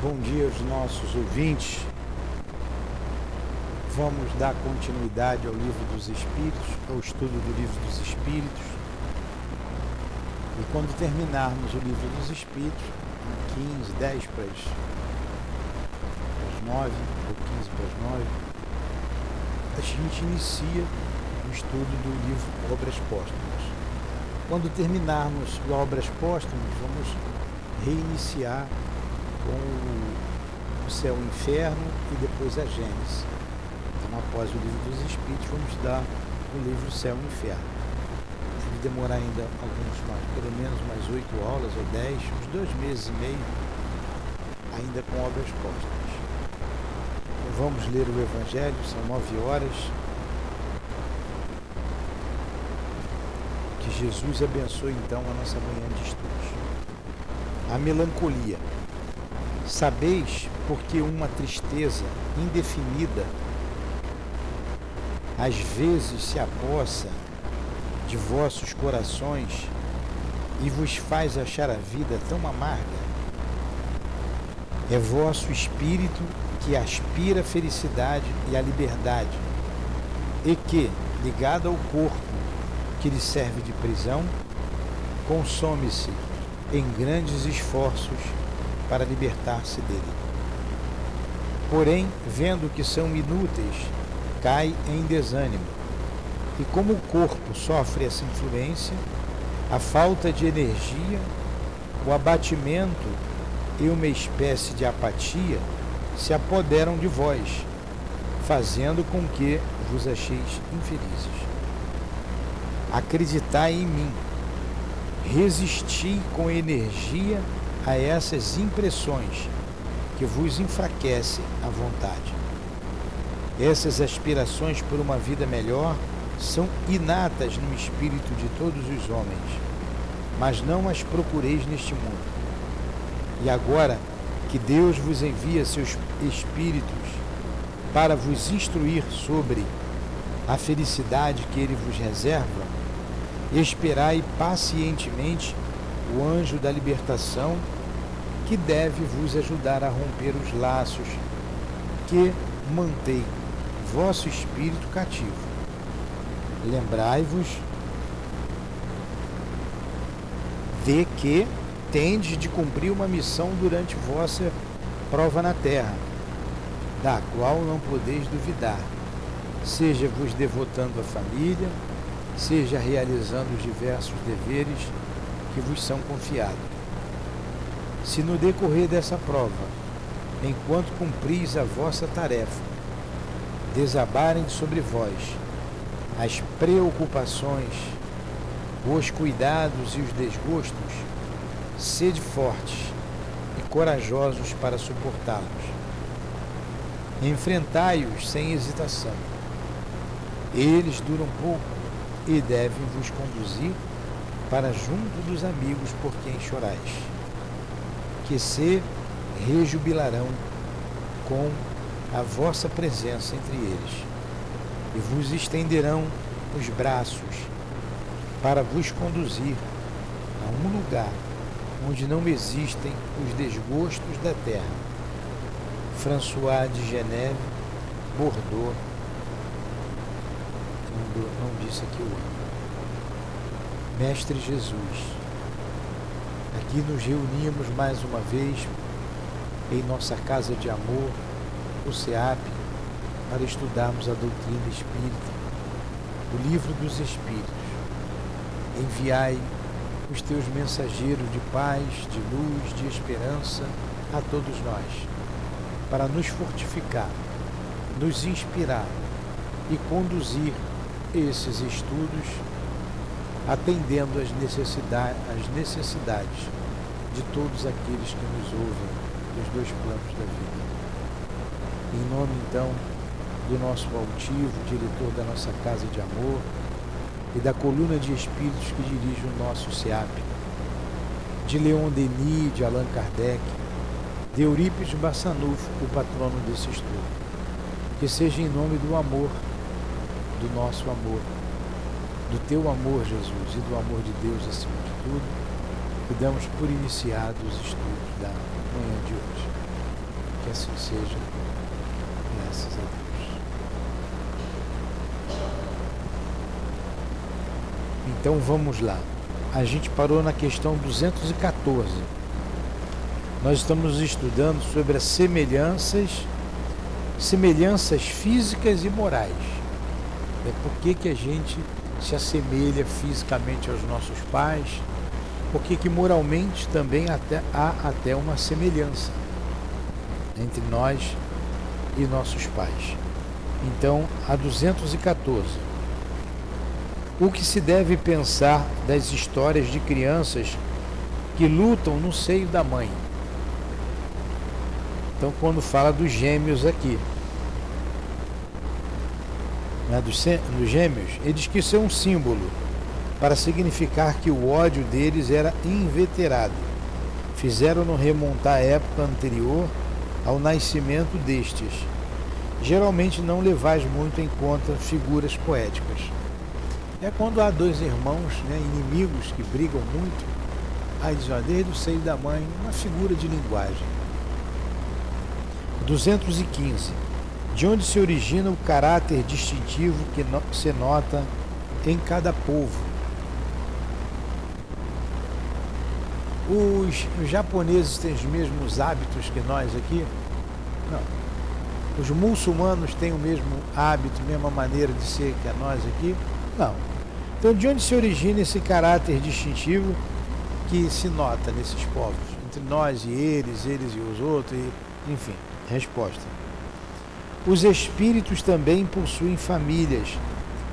Bom dia aos nossos ouvintes. Vamos dar continuidade ao Livro dos Espíritos, ao estudo do Livro dos Espíritos. E quando terminarmos o Livro dos Espíritos, em 15, 10 para as, para as 9, ou 15 para as 9, a gente inicia o estudo do livro Obras Póstumas. Quando terminarmos o Obras Póstumas, vamos reiniciar com o céu e o inferno e depois a Gênesis. Então, após o livro dos Espíritos, vamos dar o livro Céu e Inferno. Deve demorar ainda alguns mais, pelo menos mais oito aulas ou dez, uns dois meses e meio, ainda com obras póstumas. Então, vamos ler o Evangelho, são nove horas. Que Jesus abençoe então a nossa manhã de estudos. A melancolia. Sabeis porque uma tristeza indefinida às vezes se apossa de vossos corações e vos faz achar a vida tão amarga? É vosso espírito que aspira a felicidade e a liberdade, e que, ligado ao corpo que lhe serve de prisão, consome-se em grandes esforços para libertar-se dele. Porém, vendo que são inúteis, cai em desânimo. E como o corpo sofre essa influência, a falta de energia, o abatimento e uma espécie de apatia se apoderam de vós, fazendo com que vos acheis infelizes. Acreditai em mim, resisti com energia a essas impressões que vos enfraquecem a vontade. Essas aspirações por uma vida melhor são inatas no espírito de todos os homens, mas não as procureis neste mundo. E agora que Deus vos envia seus espíritos para vos instruir sobre a felicidade que ele vos reserva, esperai pacientemente o anjo da libertação que deve vos ajudar a romper os laços que mantém vosso espírito cativo. Lembrai-vos de que tendes de cumprir uma missão durante vossa prova na terra, da qual não podeis duvidar, seja vos devotando à família, seja realizando os diversos deveres que vos são confiados se no decorrer dessa prova, enquanto cumpris a vossa tarefa, desabarem sobre vós as preocupações, os cuidados e os desgostos, sede fortes e corajosos para suportá-los. Enfrentai-os sem hesitação. Eles duram pouco e devem vos conduzir para junto dos amigos por quem chorais que se rejubilarão com a vossa presença entre eles, e vos estenderão os braços para vos conduzir a um lugar onde não existem os desgostos da terra. François de Geneve, Bordeaux, não, não disse aqui o ano. Mestre Jesus, Aqui nos reunimos mais uma vez em nossa casa de amor, o SEAP, para estudarmos a doutrina espírita, o livro dos Espíritos. Enviai os teus mensageiros de paz, de luz, de esperança a todos nós, para nos fortificar, nos inspirar e conduzir esses estudos atendendo às necessidades, às necessidades de todos aqueles que nos ouvem dos dois planos da vida. Em nome, então, do nosso altivo, diretor da nossa Casa de Amor e da coluna de espíritos que dirige o nosso SEAP, de Leon Denis, de Allan Kardec, de Eurípides Bassanufo, o patrono desse estudo. Que seja em nome do amor, do nosso amor, do teu amor, Jesus, e do amor de Deus acima de tudo, que damos por iniciados os estudos da manhã de hoje. Que assim seja. Graças a Deus. Então vamos lá. A gente parou na questão 214. Nós estamos estudando sobre as semelhanças, semelhanças físicas e morais. É por que, que a gente se assemelha fisicamente aos nossos pais, porque que moralmente também até, há até uma semelhança entre nós e nossos pais. Então, a 214. O que se deve pensar das histórias de crianças que lutam no seio da mãe? Então, quando fala dos gêmeos aqui, né, dos, dos gêmeos, ele diz que isso é um símbolo para significar que o ódio deles era inveterado. Fizeram-no remontar à época anterior ao nascimento destes. Geralmente não levais muito em conta figuras poéticas. É quando há dois irmãos, né, inimigos que brigam muito, aí diz, ó, desde o seio da mãe, uma figura de linguagem. 215 de onde se origina o caráter distintivo que se nota em cada povo. Os, japoneses têm os mesmos hábitos que nós aqui? Não. Os muçulmanos têm o mesmo hábito, a mesma maneira de ser que a nós aqui? Não. Então, de onde se origina esse caráter distintivo que se nota nesses povos? Entre nós e eles, eles e os outros, e, enfim, resposta. Os espíritos também possuem famílias,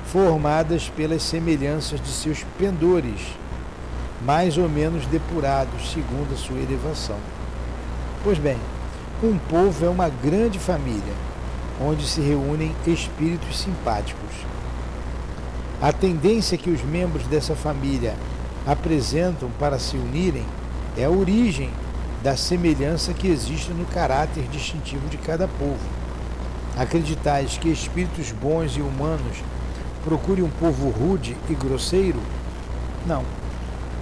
formadas pelas semelhanças de seus pendores, mais ou menos depurados segundo a sua elevação. Pois bem, um povo é uma grande família, onde se reúnem espíritos simpáticos. A tendência que os membros dessa família apresentam para se unirem é a origem da semelhança que existe no caráter distintivo de cada povo Acreditais que espíritos bons e humanos procurem um povo rude e grosseiro? Não.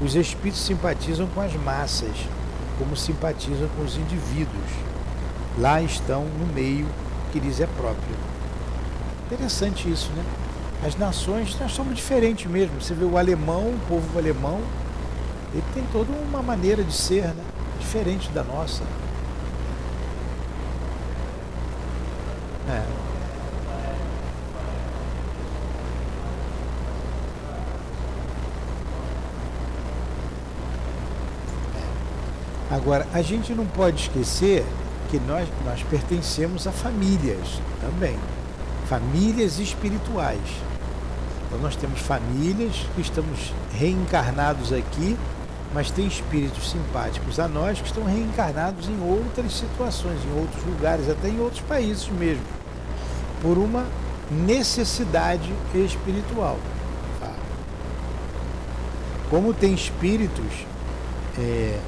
Os espíritos simpatizam com as massas, como simpatizam com os indivíduos. Lá estão no meio que lhes é próprio. Interessante isso, né? As nações, nós somos diferentes mesmo. Você vê o alemão, o povo alemão, ele tem toda uma maneira de ser, né? Diferente da nossa. É. Agora, a gente não pode esquecer que nós, nós pertencemos a famílias também, famílias espirituais. Então, nós temos famílias que estamos reencarnados aqui, mas tem espíritos simpáticos a nós que estão reencarnados em outras situações, em outros lugares, até em outros países mesmo por uma necessidade espiritual. Tá? Como tem espíritos é,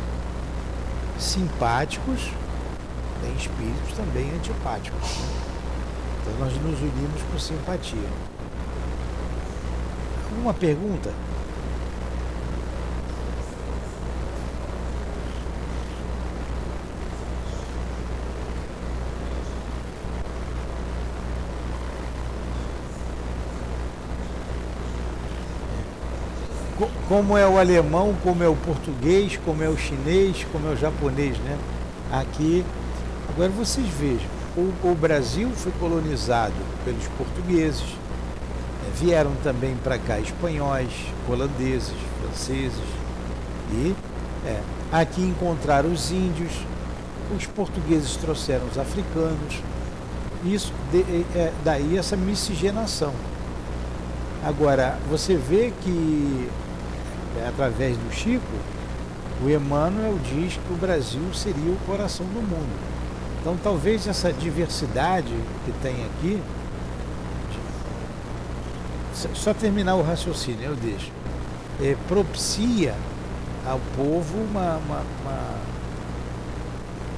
simpáticos, tem espíritos também antipáticos. Então nós nos unimos com simpatia. Alguma pergunta? Como é o alemão, como é o português, como é o chinês, como é o japonês, né? Aqui, agora vocês vejam, o, o Brasil foi colonizado pelos portugueses, né? vieram também para cá espanhóis, holandeses, franceses e é, aqui encontraram os índios, os portugueses trouxeram os africanos, isso de, é, daí essa miscigenação. Agora, você vê que é, através do Chico, o Emmanuel diz que o Brasil seria o coração do mundo. Então talvez essa diversidade que tem aqui, só terminar o raciocínio, eu deixo, é, propicia ao povo uma, uma, uma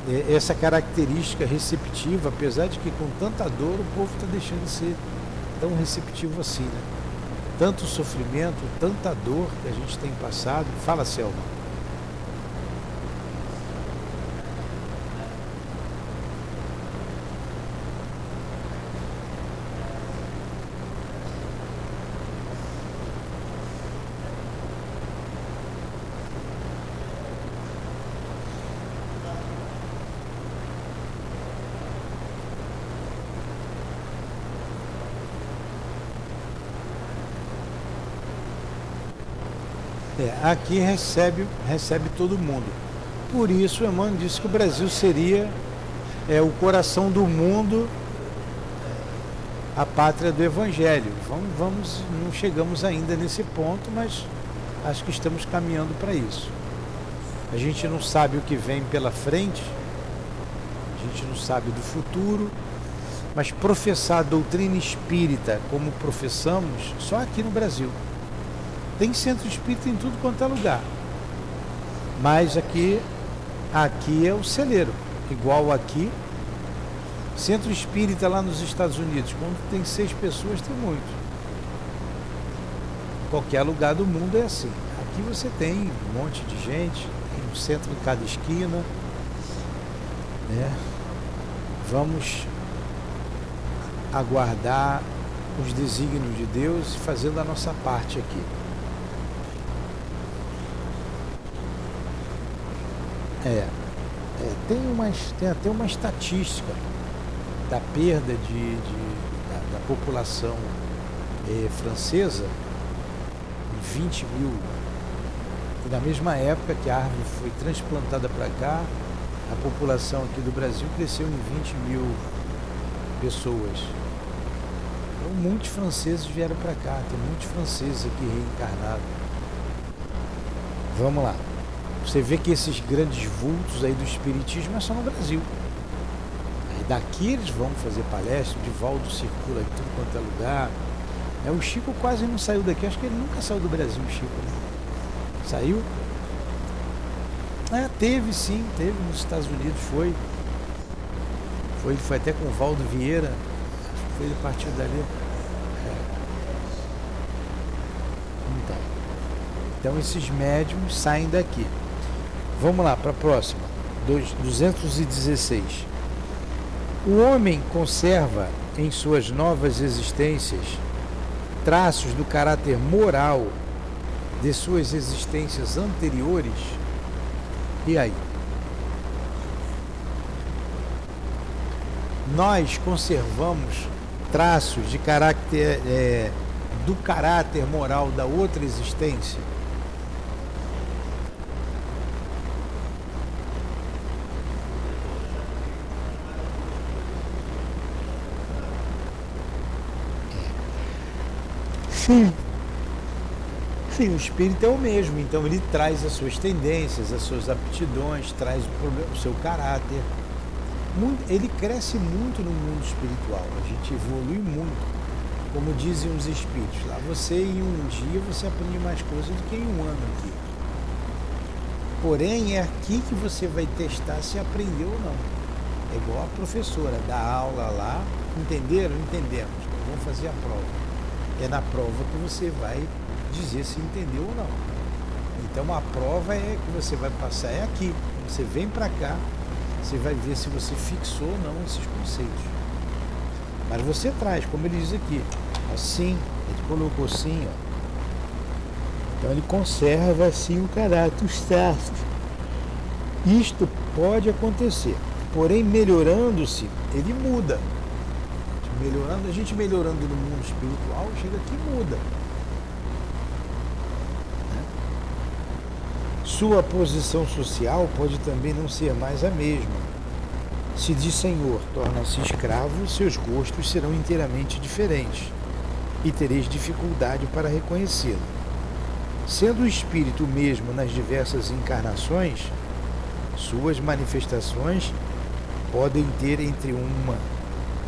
é, essa característica receptiva, apesar de que com tanta dor o povo está deixando de ser tão receptivo assim, né? Tanto sofrimento, tanta dor que a gente tem passado. Fala, Selma. É, aqui recebe, recebe todo mundo. Por isso, Emmanuel disse que o Brasil seria é, o coração do mundo, a pátria do Evangelho. Vamos, vamos, não chegamos ainda nesse ponto, mas acho que estamos caminhando para isso. A gente não sabe o que vem pela frente, a gente não sabe do futuro, mas professar a doutrina espírita como professamos só aqui no Brasil. Tem centro espírita em tudo quanto é lugar. Mas aqui, aqui é o celeiro. Igual aqui. Centro espírita lá nos Estados Unidos, quando tem seis pessoas, tem muito. Qualquer lugar do mundo é assim. Aqui você tem um monte de gente, tem um centro em cada esquina. Né? Vamos aguardar os desígnios de Deus fazendo a nossa parte aqui. É, é tem, umas, tem até uma estatística da perda de, de da, da, população é, francesa em 20 mil. E na mesma época que a árvore foi transplantada para cá, a população aqui do Brasil cresceu em 20 mil pessoas. Então muitos franceses vieram para cá, tem muitos franceses aqui reencarnados. Vamos lá. Você vê que esses grandes vultos aí do espiritismo é só no Brasil. Aí daqui eles vão fazer palestra, de Valdo circula em tudo quanto é lugar. É, o Chico quase não saiu daqui, acho que ele nunca saiu do Brasil, o Chico. Né? Saiu? É, teve sim, teve nos Estados Unidos, foi. Foi, foi até com o Valdo Vieira, acho que foi ele partiu dali. É. Então, então esses médiums saem daqui. Vamos lá para a próxima. 216. O homem conserva em suas novas existências traços do caráter moral de suas existências anteriores. E aí? Nós conservamos traços de caráter é, do caráter moral da outra existência? Sim. Sim, o espírito é o mesmo, então ele traz as suas tendências, as suas aptidões, traz o, seu caráter. Ele cresce muito no mundo espiritual, a gente evolui muito. Como dizem os espíritos lá, você em um dia você aprende mais coisas do que em um ano aqui. Porém, é aqui que você vai testar se aprendeu ou não. É igual a professora, dá aula lá, entenderam? Entendemos. Vamos fazer a prova é na prova que você vai dizer se entendeu ou não. Então a prova é que você vai passar é aqui. Você vem para cá, você vai ver se você fixou ou não esses conceitos. Mas você traz, como ele diz aqui, assim, ele colocou assim, ó. Então ele conserva assim o caráter, os traços. Isto pode acontecer, porém melhorando-se, ele muda melhorando, a gente melhorando no mundo espiritual, chega aqui e muda. Sua posição social pode também não ser mais a mesma. Se de senhor torna-se escravo, seus gostos serão inteiramente diferentes e tereis dificuldade para reconhecê-lo. Sendo o espírito mesmo nas diversas encarnações, suas manifestações podem ter entre uma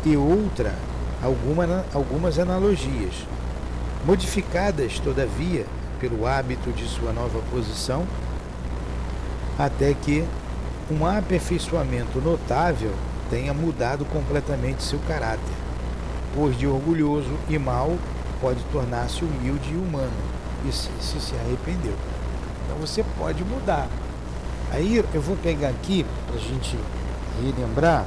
e outra alguma, algumas analogias, modificadas, todavia, pelo hábito de sua nova posição, até que um aperfeiçoamento notável tenha mudado completamente seu caráter, pois de orgulhoso e mau pode tornar-se humilde e humano, e se, se se arrependeu. Então você pode mudar. Aí eu vou pegar aqui para a gente relembrar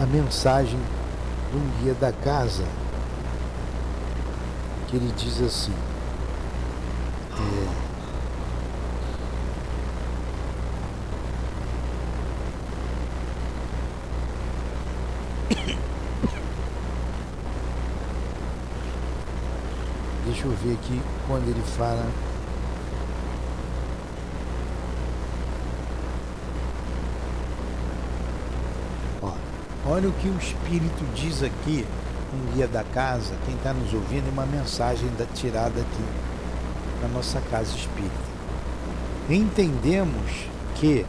a mensagem de um guia da casa, que ele diz assim, é, Deixa eu ver aqui quando ele fala. Ó, olha o que o Espírito diz aqui, um guia da casa, quem está nos ouvindo, uma mensagem da, tirada aqui na nossa casa espírita. Entendemos que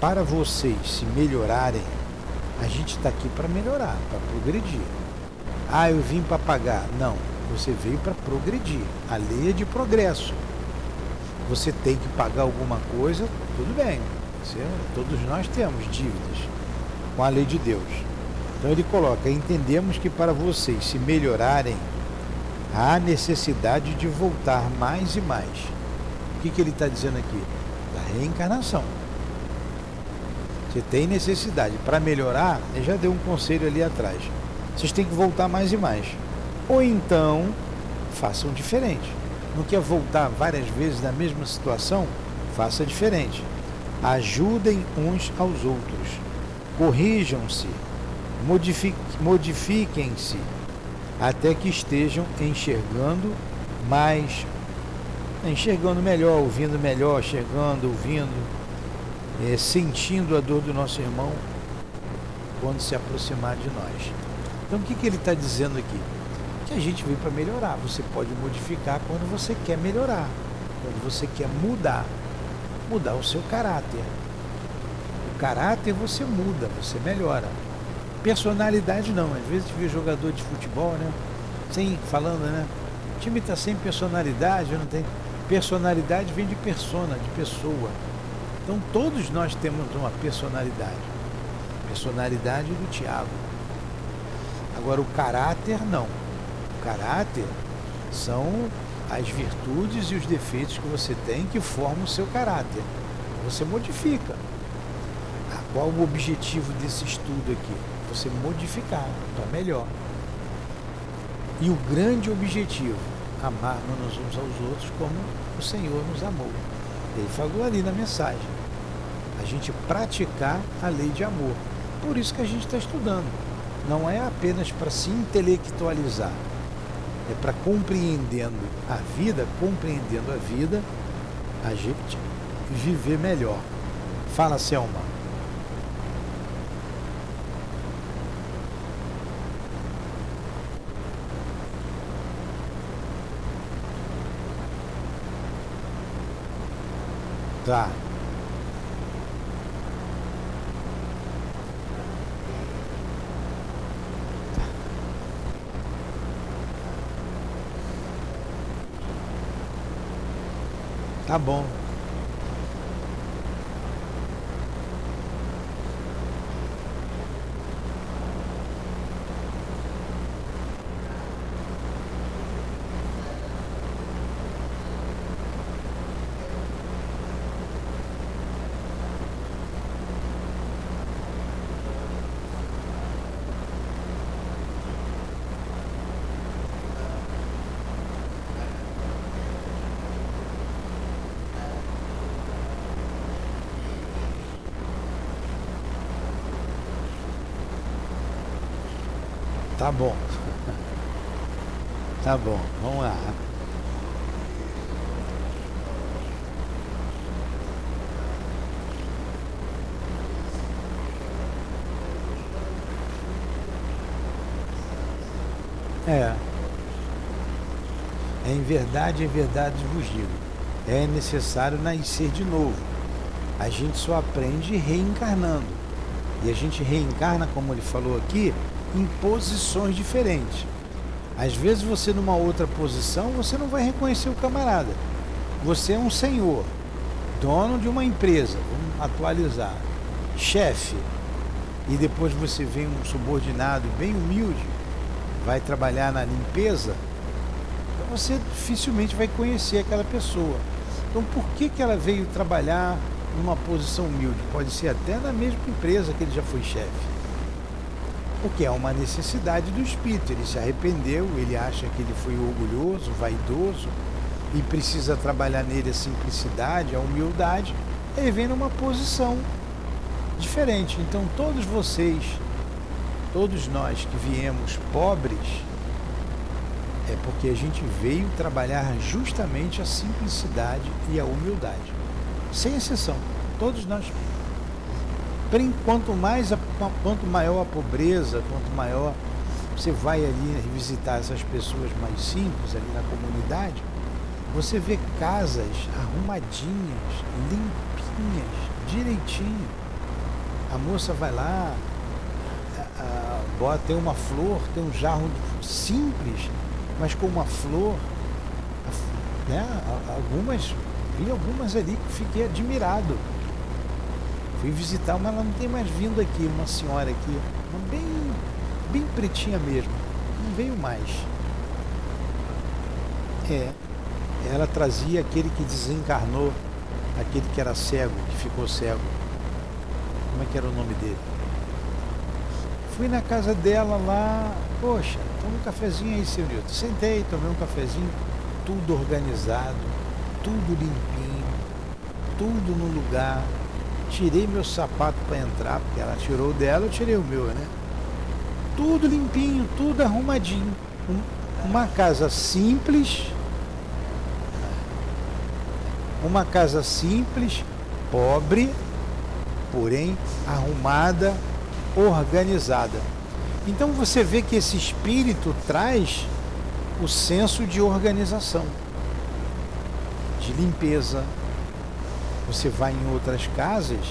para vocês se melhorarem, a gente está aqui para melhorar, para progredir. Ah, eu vim para pagar. Não, você veio para progredir. A lei é de progresso. Você tem que pagar alguma coisa, tudo bem. Você, todos nós temos dívidas com a lei de Deus. Então ele coloca: entendemos que para vocês se melhorarem, há necessidade de voltar mais e mais. O que, que ele está dizendo aqui? Da reencarnação. Você tem necessidade. Para melhorar, ele já deu um conselho ali atrás. Vocês têm que voltar mais e mais. Ou então, façam diferente. Não quer voltar várias vezes na mesma situação? Faça diferente. Ajudem uns aos outros. Corrijam-se. Modifiquem-se. Até que estejam enxergando mais. Enxergando melhor, ouvindo melhor, enxergando, ouvindo, é, sentindo a dor do nosso irmão quando se aproximar de nós. Então, o que, que ele está dizendo aqui? que a gente veio para melhorar. Você pode modificar quando você quer melhorar, quando você quer mudar, mudar o seu caráter. O caráter você muda, você melhora. Personalidade não. Às vezes vê jogador de futebol, né? Sem falando, né? O time está sem personalidade, não tem. Personalidade vem de persona, de pessoa. Então todos nós temos uma personalidade. Personalidade do Tiago. Agora o caráter não caráter são as virtudes e os defeitos que você tem que formam o seu caráter. Você modifica. Qual o objetivo desse estudo aqui? Você modificar para melhor. E o grande objetivo, amar-nos uns aos outros como o Senhor nos amou. Ele falou ali na mensagem. A gente praticar a lei de amor. Por isso que a gente está estudando. Não é apenas para se intelectualizar, é para compreendendo a vida, compreendendo a vida, a gente viver melhor. Fala, Selma. Tá. Tá bom. Tá bom. Tá bom, vamos lá. É. É em verdade, em verdade vos digo. É necessário nascer de novo. A gente só aprende reencarnando. E a gente reencarna, como ele falou aqui, em posições diferentes. Às vezes você numa outra posição, você não vai reconhecer o camarada. Você é um senhor, dono de uma empresa, vamos atualizar, chefe, e depois você vem um subordinado bem humilde, vai trabalhar na limpeza, então você dificilmente vai conhecer aquela pessoa. Então por que, que ela veio trabalhar numa posição humilde? Pode ser até na mesma empresa que ele já foi chefe porque é uma necessidade do espírito. Ele se arrependeu, ele acha que ele foi orgulhoso, vaidoso e precisa trabalhar nele a simplicidade, a humildade. Ele vem numa posição diferente. Então, todos vocês, todos nós que viemos pobres, é porque a gente veio trabalhar justamente a simplicidade e a humildade. Sem exceção, todos nós. Quanto mais quanto maior a pobreza, quanto maior você vai ali visitar essas pessoas mais simples ali na comunidade, você vê casas arrumadinhas, limpinhas, direitinho. A moça vai lá, a, a, bota, tem uma flor, tem um jarro simples, mas com uma flor. Né? Algumas, vi algumas ali que fiquei admirado. Fui visitar, mas ela não tem mais vindo aqui, uma senhora aqui, bem, bem pretinha mesmo. Não veio mais. É, ela trazia aquele que desencarnou, aquele que era cego, que ficou cego. Como é que era o nome dele? Fui na casa dela lá, poxa, toma um cafezinho aí, seu Nilton. Sentei, tomei um cafezinho, tudo organizado, tudo limpinho, tudo no lugar. Tirei meu sapato para entrar, porque ela tirou o dela, eu tirei o meu, né? Tudo limpinho, tudo arrumadinho. uma casa simples, uma casa simples, pobre, porém arrumada, organizada. Então você vê que esse espírito traz o senso de organização, de limpeza. Você vai em outras casas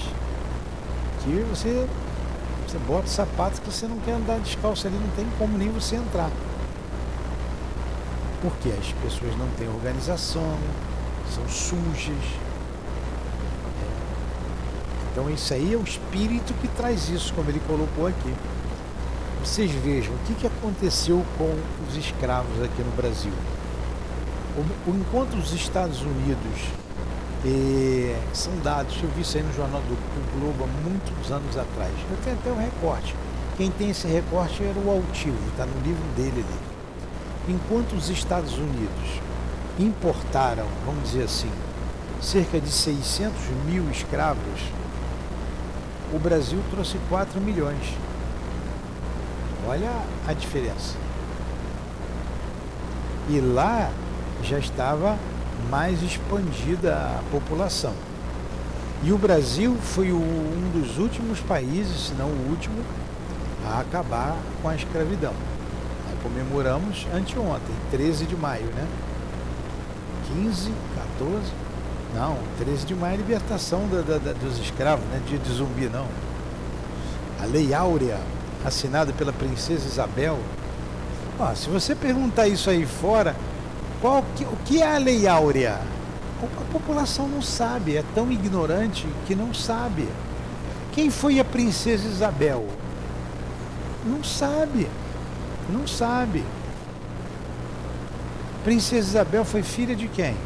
que você, você bota sapatos que você não quer andar descalço ali, não tem como nem você entrar. Porque as pessoas não têm organização, são sujas. Então isso aí é o espírito que traz isso, como ele colocou aqui. Vocês vejam o que, que aconteceu com os escravos aqui no Brasil. Enquanto os Estados Unidos eh, são dados, eu vi isso aí no Jornal do, do, Globo há muitos anos atrás. Eu tenho até um recorte. Quem tem esse recorte era o Altivo, está no livro dele ali. Enquanto os Estados Unidos importaram, vamos dizer assim, cerca de 600 mil escravos, o Brasil trouxe 4 milhões. Olha a diferença. E lá já estava mais expandida a população. E o Brasil foi um dos últimos países, se não o último, a acabar com a escravidão. comemoramos anteontem, 13 de maio, né? 15, 14, não, 13 de maio é libertação da, da, da, dos escravos, né? Dia de zumbi, não. A Lei Áurea, assinada pela Princesa Isabel. Ó, se você perguntar isso aí fora, qual que, o que é a Lei Áurea? A população não sabe, é tão ignorante que não sabe. Quem foi a Princesa Isabel? Não sabe, não sabe. Princesa Isabel foi filha de quem?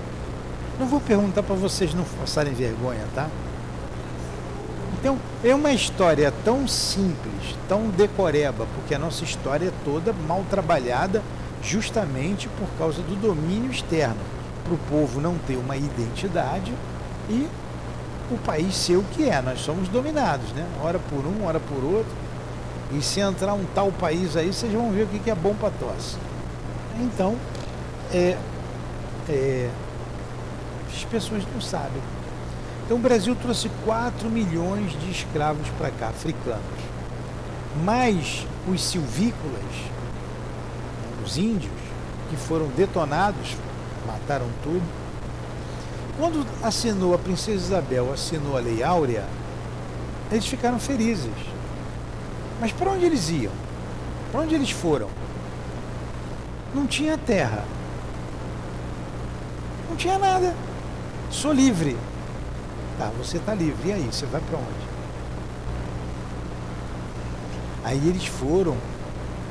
Não vou perguntar para vocês não passarem vergonha, tá? Então, é uma história tão simples, tão decoreba, porque a nossa história é toda mal trabalhada justamente por causa do domínio externo, para o povo não ter uma identidade e o país ser o que é. Nós somos dominados, né? Ora por um, ora por outro. E se entrar um tal país aí, vocês vão ver o que é bom para tosse. Então, é, é, as pessoas não sabem. Então o Brasil trouxe 4 milhões de escravos para cá, africanos. Mais os silvícolas, os índios, que foram detonados, mataram tudo. Quando assinou a princesa Isabel, assinou a Lei Áurea, eles ficaram felizes. Mas para onde eles iam? Para onde eles foram? Não tinha terra não tinha nada. Sou livre. Tá, você está livre. E aí, você vai para onde? Aí eles foram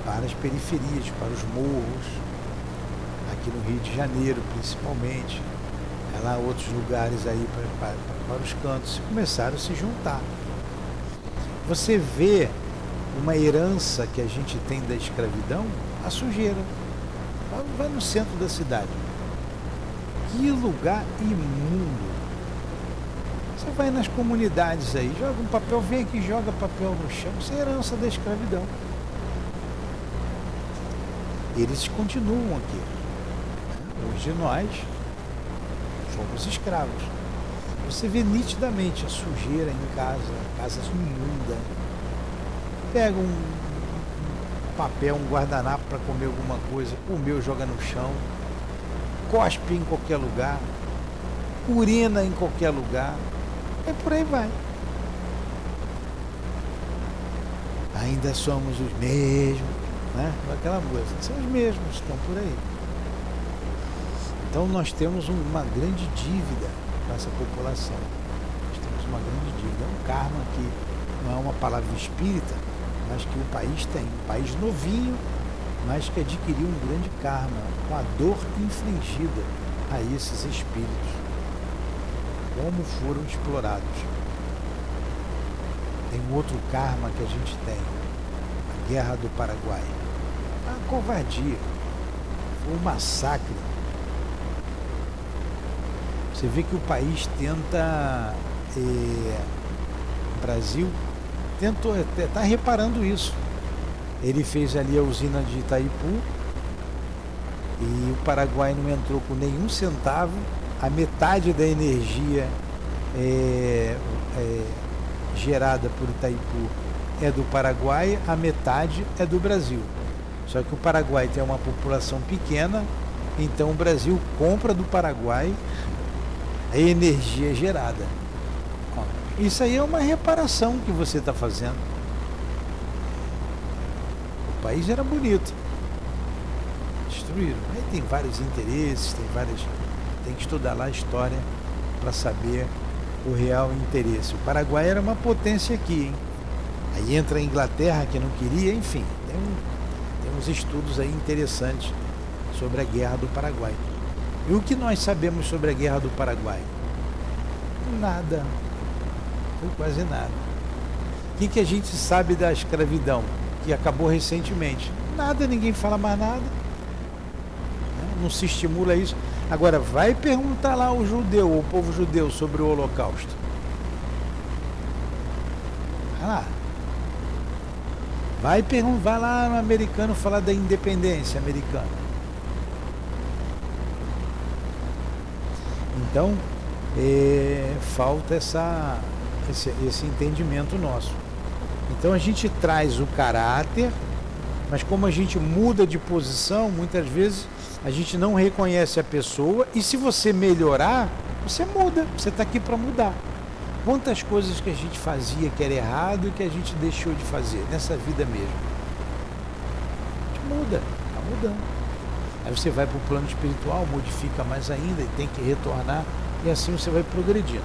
para as periferias, para os morros, aqui no Rio de Janeiro principalmente, é lá outros lugares aí para, para, para os cantos, começaram a se juntar. Você vê uma herança que a gente tem da escravidão, a sujeira. Vai no centro da cidade. Que lugar imundo. Você vai nas comunidades aí, joga um papel, vem aqui, joga papel no chão. Isso é herança da escravidão. Eles continuam aqui. Hoje nós somos escravos. Você vê nitidamente a sujeira em casa, casas imundas. Pega um, um papel, um guardanapo para comer alguma coisa, comeu, joga no chão, cospe em qualquer lugar, urina em qualquer lugar, e por aí vai. Ainda somos os mesmos, né? Aquela música, são os mesmos, estão por aí. Então nós temos uma grande dívida com essa população. Nós temos uma grande dívida. É um karma que não é uma palavra espírita, mas que o país tem. Um país novinho, mas que adquiriu um grande karma com a dor infligida a esses espíritos. Como foram explorados. Tem um outro karma que a gente tem. A Guerra do Paraguai. Covardia. Foi um massacre você vê que o país tenta, eh, o Brasil tentou, está reparando isso. Ele fez ali a usina de Itaipu e o Paraguai não entrou com nenhum centavo. A metade da energia é, é, gerada por Itaipu é do Paraguai, a metade é do Brasil. Só que o Paraguai tem uma população pequena, então o Brasil compra do Paraguai a energia gerada. Isso aí é uma reparação que você está fazendo. O país era bonito. Destruíram. Aí tem vários interesses, tem várias. Tem que estudar lá a história para saber o real interesse. O Paraguai era uma potência aqui, hein? Aí entra a Inglaterra que não queria, enfim. Tem, um, uns estudos aí interessantes sobre a guerra do Paraguai. E o que nós sabemos sobre a Guerra do Paraguai? Nada. Quase nada. O que, que a gente sabe da escravidão, que acabou recentemente? Nada, ninguém fala mais nada. Não se estimula isso. Agora, vai perguntar lá ao judeu, o povo judeu, sobre o Holocausto. Vai lá. Vai, vai lá no americano falar da independência americana. Então, é, falta essa, esse, esse entendimento nosso. Então a gente traz o caráter, mas como a gente muda de posição, muitas vezes a gente não reconhece a pessoa e se você melhorar, você muda, você está aqui para mudar. Quantas coisas que a gente fazia que era errado e que a gente deixou de fazer nessa vida mesmo. A gente muda, está mudando. Aí você vai para o plano espiritual, modifica mais ainda e tem que retornar e assim você vai progredindo.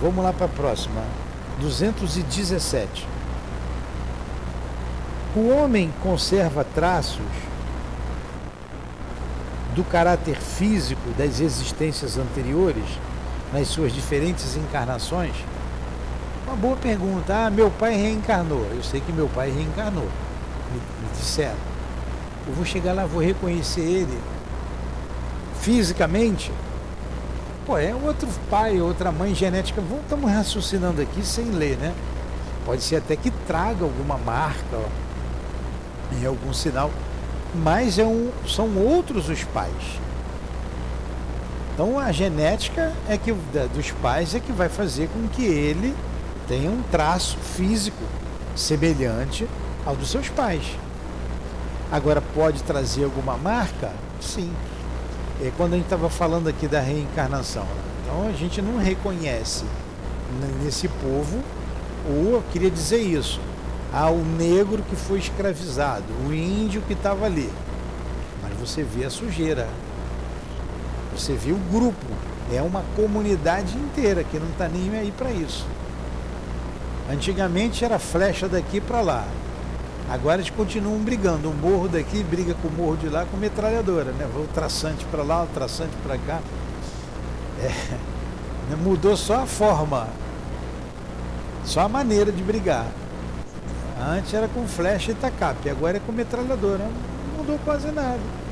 Vamos lá para a próxima. 217. O homem conserva traços do caráter físico das existências anteriores nas suas diferentes encarnações? Uma boa pergunta. Ah, meu pai reencarnou. Eu sei que meu pai reencarnou. Me, me disseram eu vou chegar lá, vou reconhecer ele fisicamente. Pô, é outro pai, outra mãe genética. Estamos raciocinando aqui sem ler, né? Pode ser até que traga alguma marca em algum sinal, mas é um, são outros os pais. Então a genética é que dos pais é que vai fazer com que ele tenha um traço físico semelhante ao dos seus pais. Agora, pode trazer alguma marca? Sim. É quando a gente estava falando aqui da reencarnação. Né? Então, a gente não reconhece nesse povo, ou eu queria dizer isso, há o negro que foi escravizado, o índio que estava ali. Mas você vê a sujeira. Você vê o grupo. É uma comunidade inteira que não está nem aí para isso. Antigamente era flecha daqui para lá. Agora eles continuam brigando. Um morro daqui briga com o morro de lá com metralhadora, né? O traçante para lá, o traçante para cá. É, né? mudou só a forma, só a maneira de brigar. Antes era com flecha e tacape, agora é com metralhadora. Não mudou quase nada.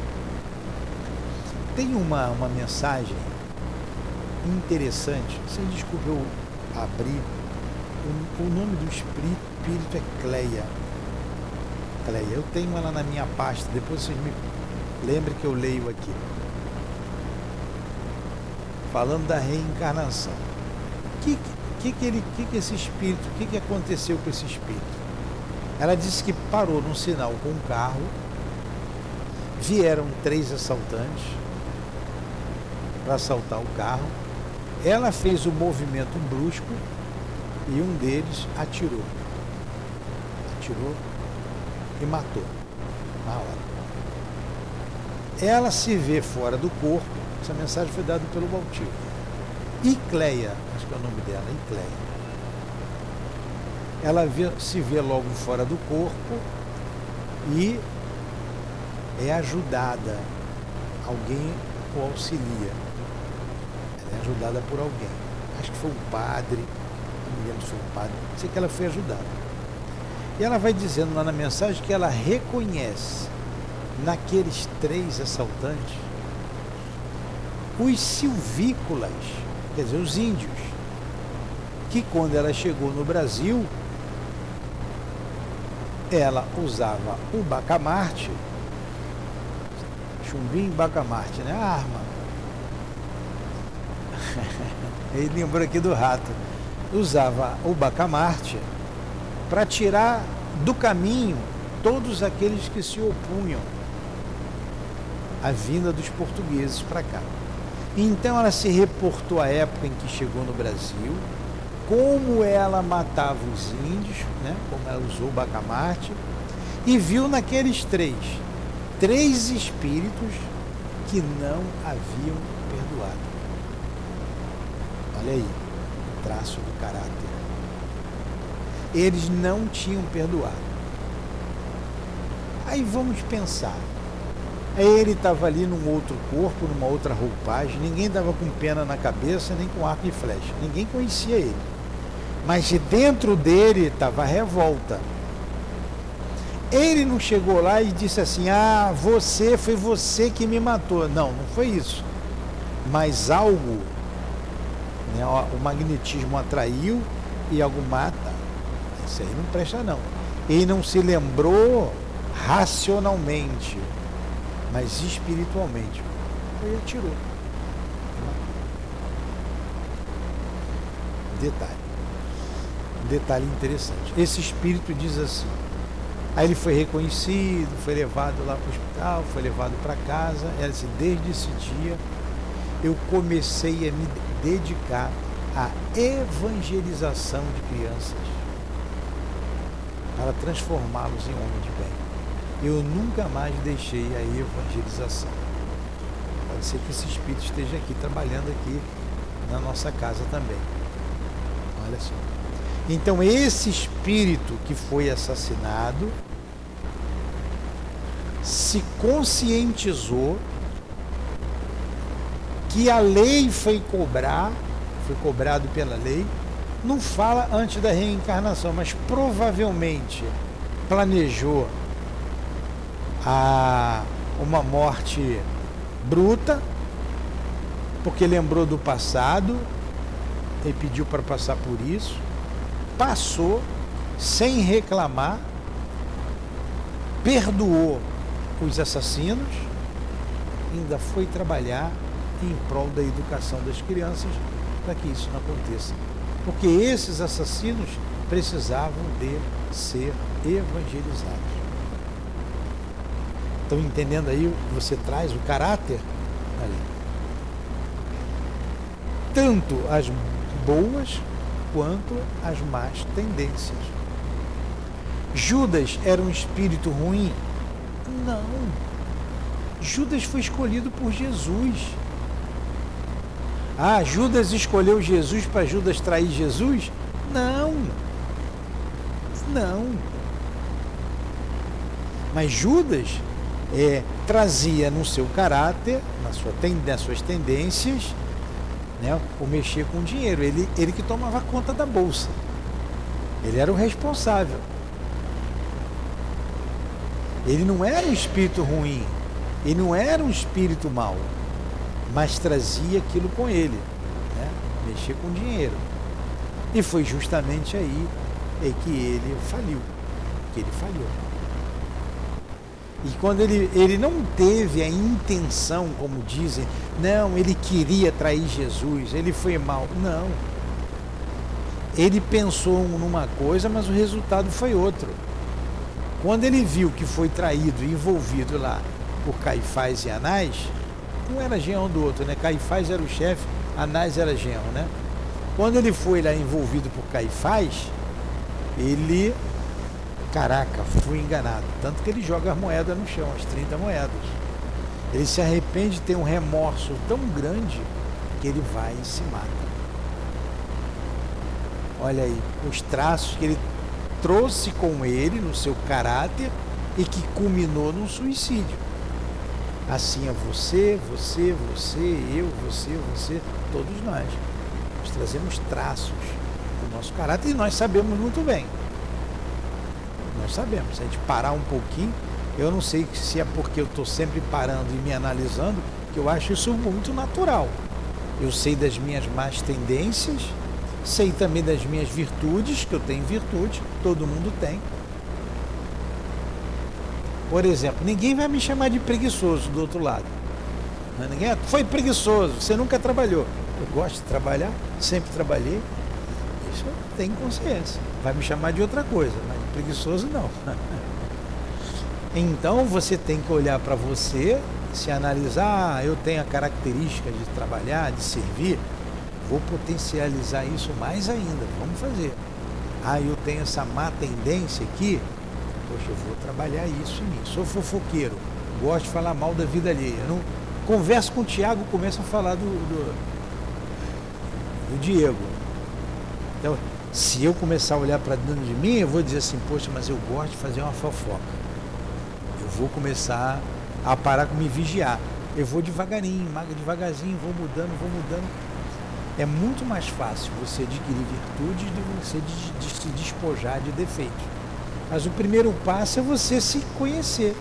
Tem uma, uma mensagem interessante. Você descobriu abrir. O, o nome do espírito, espírito é Cleia Cleia. Eu tenho ela na minha pasta, depois vocês me lembrem que eu leio aqui. Falando da reencarnação. O que, que, que, ele, que, que esse espírito, o que, que aconteceu com esse espírito? Ela disse que parou num sinal com um carro, vieram três assaltantes para assaltar o carro. Ela fez um movimento brusco e um deles atirou. Atirou e matou na hora. Ela se vê fora do corpo, essa mensagem foi dada pelo Baltivo. Icleia, acho que é o nome dela, Icleia ela vê, se vê logo fora do corpo e é ajudada. Alguém o auxilia. É ajudada por alguém. Acho que foi um padre, não me lembro se foi um padre, sei que ela foi ajudada. E ela vai dizendo lá na mensagem que ela reconhece naqueles três assaltantes os silvícolas, quer dizer, os índios, que quando ela chegou no Brasil ela usava o bacamarte, chumbinho bacamarte, né? A arma. Ele lembrou aqui do rato. Usava o bacamarte para tirar do caminho todos aqueles que se opunham à vinda dos portugueses para cá. Então ela se reportou à época em que chegou no Brasil, como ela matava os índios, né? como ela usou o bacamarte, e viu naqueles três, três espíritos que não haviam. Olha aí, traço do caráter. Eles não tinham perdoado. Aí vamos pensar. Ele estava ali num outro corpo, numa outra roupagem, ninguém dava com pena na cabeça, nem com arco e flecha. Ninguém conhecia ele. Mas de dentro dele estava revolta. Ele não chegou lá e disse assim: Ah, você, foi você que me matou. Não, não foi isso. Mas algo, né, o magnetismo atraiu e algo mata. Isso aí não presta, não. Ele não se lembrou racionalmente, mas espiritualmente. Ele atirou. Detalhe detalhe interessante. Esse espírito diz assim. Aí ele foi reconhecido, foi levado lá para o hospital, foi levado para casa. Ela disse, desde esse dia eu comecei a me dedicar à evangelização de crianças para transformá-los em homens de bem. Eu nunca mais deixei a evangelização. Pode ser que esse espírito esteja aqui trabalhando aqui na nossa casa também. Olha só. Então, esse espírito que foi assassinado se conscientizou que a lei foi cobrar, foi cobrado pela lei, não fala antes da reencarnação, mas provavelmente planejou a uma morte bruta, porque lembrou do passado e pediu para passar por isso passou sem reclamar, perdoou os assassinos, ainda foi trabalhar em prol da educação das crianças para que isso não aconteça. Porque esses assassinos precisavam de ser evangelizados. Estão entendendo aí? Você traz o caráter. Tanto as boas quanto às más tendências. Judas era um espírito ruim? Não. Judas foi escolhido por Jesus. Ah, Judas escolheu Jesus para Judas trair Jesus? Não. Não. Mas Judas é, trazia no seu caráter, na sua, nas suas tendências, né, o mexer com dinheiro. Ele, ele que tomava conta da bolsa. Ele era o responsável. Ele não era um espírito ruim, ele não era um espírito mau, mas trazia aquilo com ele, né? mexer com dinheiro. E foi justamente aí é que ele faliu, que ele falhou. E quando ele, ele não teve a intenção, como dizem, não, ele queria trair Jesus, ele foi mal. Não. Ele pensou numa coisa, mas o resultado foi outro. Quando ele viu que foi traído, envolvido lá por Caifás e Anás, um era genro do outro, né? Caifás era o chefe, Anás era genro, né? Quando ele foi lá envolvido por Caifás, ele Caraca, fui enganado. Tanto que ele joga as moedas no chão, as 30 moedas. Ele se arrepende, tem um remorso tão grande que ele vai e se mata. Olha aí, os traços que ele trouxe com ele no seu caráter e que culminou num suicídio. Assim é você, você, você, eu, você, você, todos nós. Nós trazemos traços do nosso caráter e nós sabemos muito bem nós sabemos. Se a gente parar um pouquinho, eu não sei se é porque eu estou sempre parando e me analisando, que eu acho isso muito natural. Eu sei das minhas más tendências, sei também das minhas virtudes, que eu tenho virtude, todo mundo tem. Por exemplo, ninguém vai me chamar de preguiçoso do outro lado. Ninguém é, foi preguiçoso, você nunca trabalhou. Eu gosto de trabalhar, sempre trabalhei. Isso eu tenho consciência. Vai me chamar de outra coisa, mas preguiçoso não. Então você tem que olhar para você, se analisar, ah, eu tenho a característica de trabalhar, de servir, vou potencializar isso mais ainda, vamos fazer. Ah, eu tenho essa má tendência aqui, poxa, eu vou trabalhar isso em mim. Sou fofoqueiro, gosto de falar mal da vida alheia. Não, converso com o Tiago, começo a falar do, do, do Diego. Então, se eu começar a olhar para dentro de mim, eu vou dizer assim, poxa, mas eu gosto de fazer uma fofoca. Eu vou começar a parar com me vigiar. Eu vou devagarinho, devagarzinho, vou mudando, vou mudando. É muito mais fácil você adquirir virtudes do que você de, de se despojar de defeitos. Mas o primeiro passo é você se conhecer.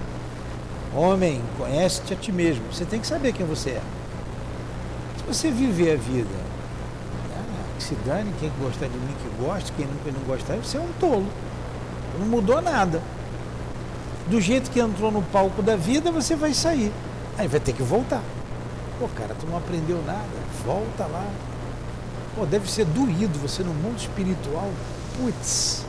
Homem, conhece-te a ti mesmo. Você tem que saber quem você é. Se você viver a vida que se dane, quem gostar de mim que gosta, quem nunca não gostar, você é um tolo. Não mudou nada. Do jeito que entrou no palco da vida, você vai sair. Aí vai ter que voltar. Pô, cara, tu não aprendeu nada. Volta lá. Pô, deve ser doído você no mundo espiritual. Putz,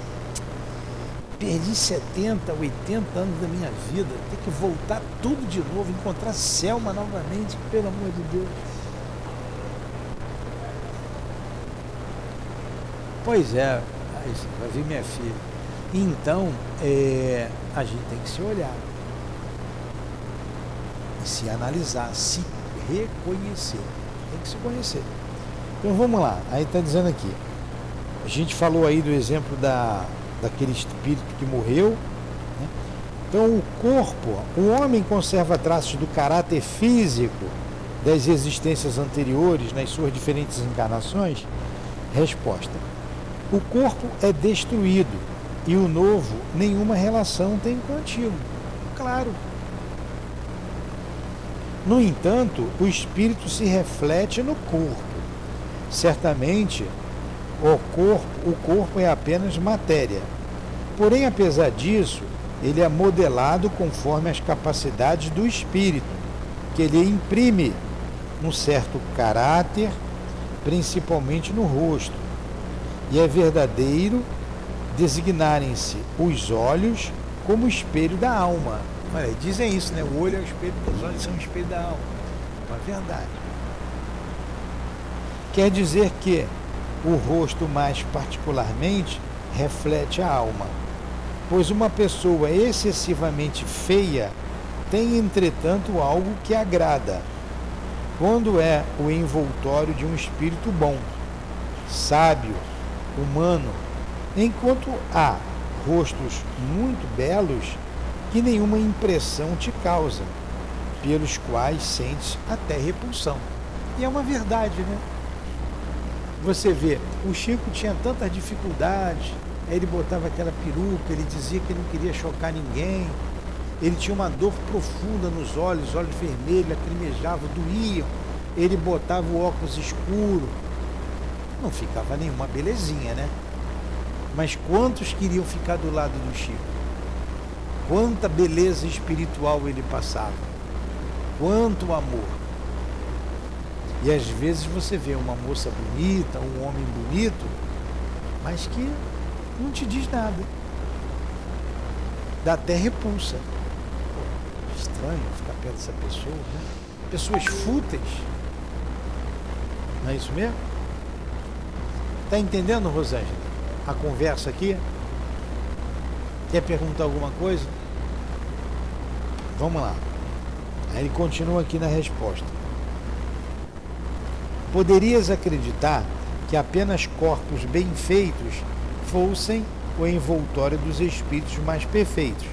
perdi 70, 80 anos da minha vida. Ter que voltar tudo de novo, encontrar Selma novamente, pelo amor de Deus. Pois é, vai vir minha filha. Então, é, a gente tem que se olhar, se analisar, se reconhecer. Tem que se conhecer. Então vamos lá, aí está dizendo aqui. A gente falou aí do exemplo da, daquele espírito que morreu. Né? Então o corpo, o homem conserva traços do caráter físico das existências anteriores nas suas diferentes encarnações? Resposta o corpo é destruído e o novo nenhuma relação tem com o antigo. Claro. No entanto, o espírito se reflete no corpo. Certamente, o corpo, o corpo é apenas matéria. Porém, apesar disso, ele é modelado conforme as capacidades do espírito, que ele imprime um certo caráter, principalmente no rosto e é verdadeiro designarem-se os olhos como espelho da alma. Olha, dizem isso, né? O olho é o espelho, os olhos são o espelho da alma. É uma verdade. Quer dizer que o rosto, mais particularmente, reflete a alma. Pois uma pessoa excessivamente feia tem, entretanto, algo que agrada, quando é o envoltório de um espírito bom, sábio, humano, enquanto há rostos muito belos que nenhuma impressão te causa, pelos quais sentes até repulsão. E é uma verdade, né? Você vê, o Chico tinha tantas dificuldades, ele botava aquela peruca, ele dizia que não queria chocar ninguém, ele tinha uma dor profunda nos olhos, olhos vermelhos, lacrimejavam, doíam, ele botava o óculos escuro, não ficava nenhuma belezinha, né? Mas quantos queriam ficar do lado do Chico? Quanta beleza espiritual ele passava. Quanto amor. E às vezes você vê uma moça bonita, um homem bonito, mas que não te diz nada. Dá até repulsa. Estranho ficar perto dessa pessoa, né? Pessoas fúteis. Não é isso mesmo? Está entendendo, Rosângela? A conversa aqui? Quer perguntar alguma coisa? Vamos lá. Aí ele continua aqui na resposta. Poderias acreditar que apenas corpos bem feitos fossem o envoltório dos espíritos mais perfeitos,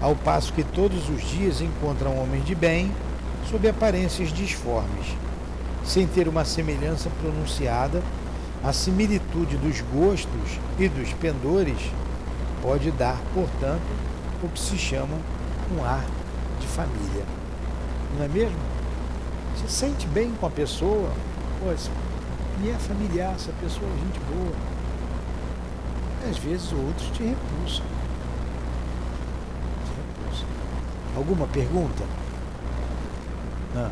ao passo que todos os dias encontram homens de bem sob aparências disformes, sem ter uma semelhança pronunciada, a similitude dos gostos e dos pendores pode dar, portanto, o que se chama um ar de família. Não é mesmo? Você sente bem com a pessoa, pô, me é familiar, essa pessoa gente boa. Às vezes outros te repulsam. Te repulsam. Alguma pergunta? Não.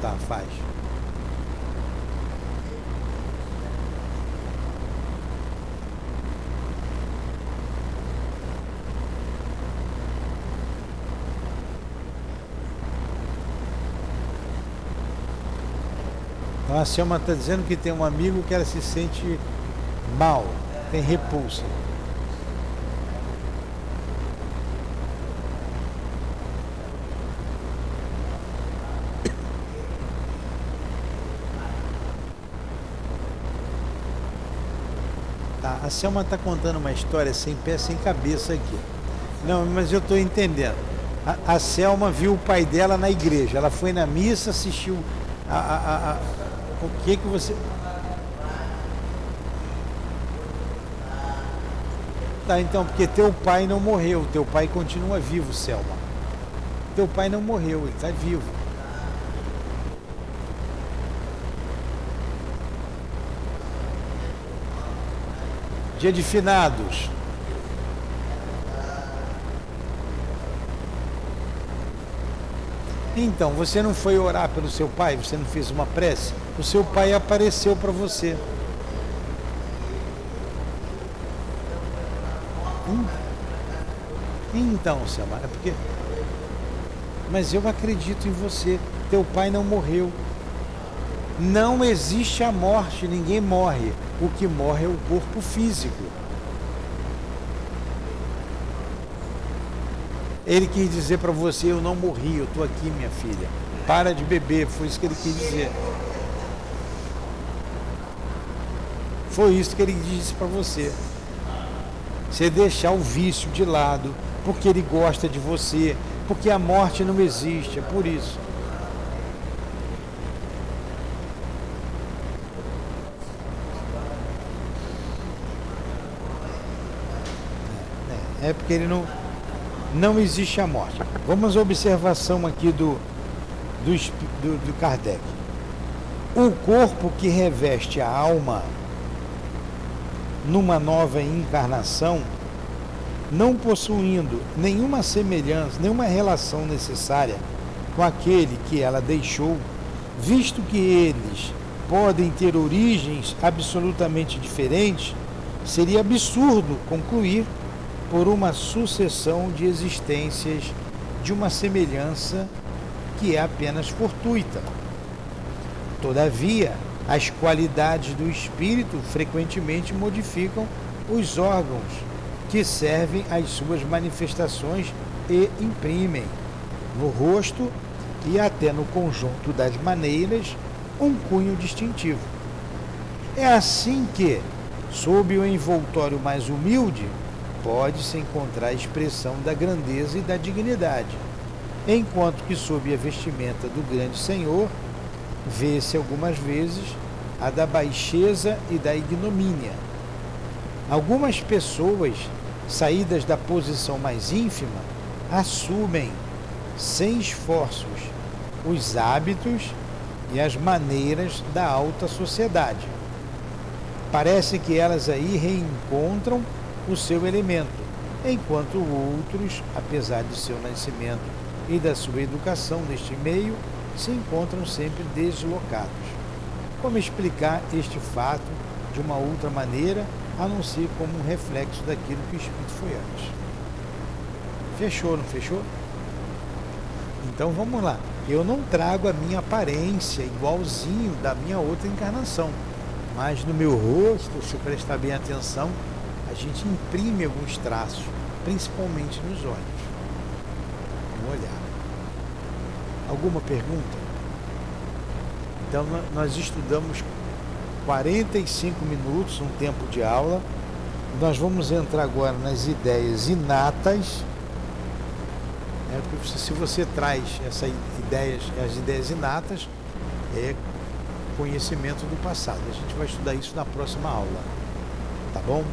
Tá, faz. Então a Selma está dizendo que tem um amigo que ela se sente mal, tem repulsa. Tá, a Selma está contando uma história sem pé, sem cabeça aqui. Não, mas eu estou entendendo. A, a Selma viu o pai dela na igreja. Ela foi na missa, assistiu a, a, a o que que você. Tá, então, porque teu pai não morreu, teu pai continua vivo, Selma. Teu pai não morreu, ele está vivo. Dia de finados. Então, você não foi orar pelo seu pai? Você não fez uma prece? O seu pai apareceu para você. Então, Selma, é porque. Mas eu acredito em você. Teu pai não morreu. Não existe a morte, ninguém morre. O que morre é o corpo físico. Ele quis dizer para você: Eu não morri, eu estou aqui, minha filha. Para de beber, foi isso que ele quis dizer. Foi isso que ele disse para você. Você deixar o vício de lado, porque ele gosta de você, porque a morte não existe, é por isso. É, é porque ele não não existe a morte. Vamos à observação aqui do, do, do, do Kardec. O corpo que reveste a alma numa nova encarnação, não possuindo nenhuma semelhança, nenhuma relação necessária com aquele que ela deixou, visto que eles podem ter origens absolutamente diferentes, seria absurdo concluir por uma sucessão de existências de uma semelhança que é apenas fortuita. Todavia, as qualidades do espírito frequentemente modificam os órgãos que servem às suas manifestações e imprimem no rosto e até no conjunto das maneiras um cunho distintivo. É assim que, sob o envoltório mais humilde, pode-se encontrar a expressão da grandeza e da dignidade, enquanto que sob a vestimenta do grande Senhor vê-se algumas vezes a da baixeza e da ignomínia. Algumas pessoas, saídas da posição mais ínfima, assumem, sem esforços, os hábitos e as maneiras da alta sociedade. Parece que elas aí reencontram o seu elemento, enquanto outros, apesar de seu nascimento e da sua educação neste meio, se encontram sempre deslocados. Como explicar este fato de uma outra maneira, a não ser como um reflexo daquilo que o Espírito foi antes? Fechou, não fechou? Então vamos lá. Eu não trago a minha aparência igualzinho da minha outra encarnação, mas no meu rosto, se prestar bem atenção, a gente imprime alguns traços, principalmente nos olhos, no olhar. Alguma pergunta? Então nós estudamos 45 minutos, um tempo de aula. Nós vamos entrar agora nas ideias inatas. Né? Porque se você traz essas ideias, as ideias inatas, é conhecimento do passado. A gente vai estudar isso na próxima aula. Tá bom?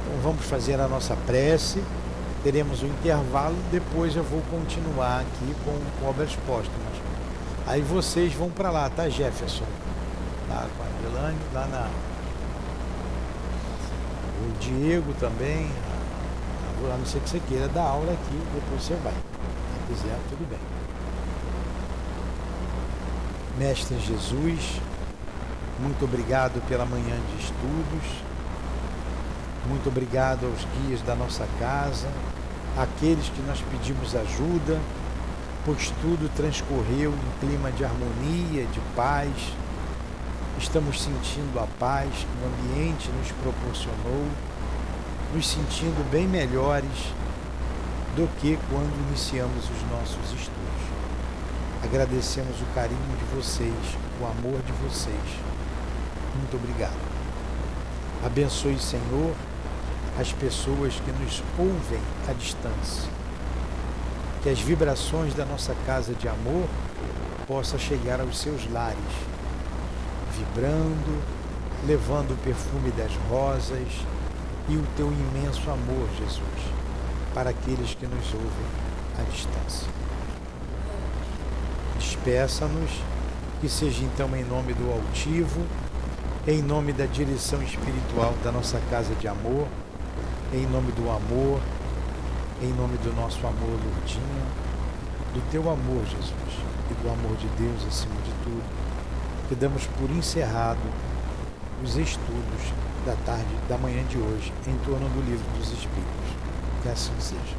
Então vamos fazer a nossa prece teremos um intervalo, depois eu vou continuar aqui com, obras póstumas. Aí vocês vão para lá, tá, Jefferson? Tá, com a Adilane, lá na. O Diego também, a, não ser que você queira dar aula aqui, depois você vai. Se quiser, tudo bem. Mestre Jesus, muito obrigado pela manhã de estudos. Muito obrigado aos guias da nossa casa, àqueles que nós pedimos ajuda, pois tudo transcorreu em clima de harmonia, de paz. Estamos sentindo a paz que o ambiente nos proporcionou, nos sentindo bem melhores do que quando iniciamos os nossos estudos. Agradecemos o carinho de vocês, o amor de vocês. Muito obrigado. Abençoe, Senhor, as pessoas que nos ouvem à distância. Que as vibrações da nossa casa de amor possam chegar aos seus lares, vibrando, levando o perfume das rosas e o teu imenso amor, Jesus, para aqueles que nos ouvem à distância. Despeça-nos, que seja então em nome do altivo, em nome da direção espiritual da nossa casa de amor em nome do amor, em nome do nosso amor, Lourdinha, do teu amor, Jesus, e do amor de Deus acima de tudo, que damos por encerrado os estudos da tarde, da manhã de hoje, em torno do livro dos Espíritos. Que assim seja.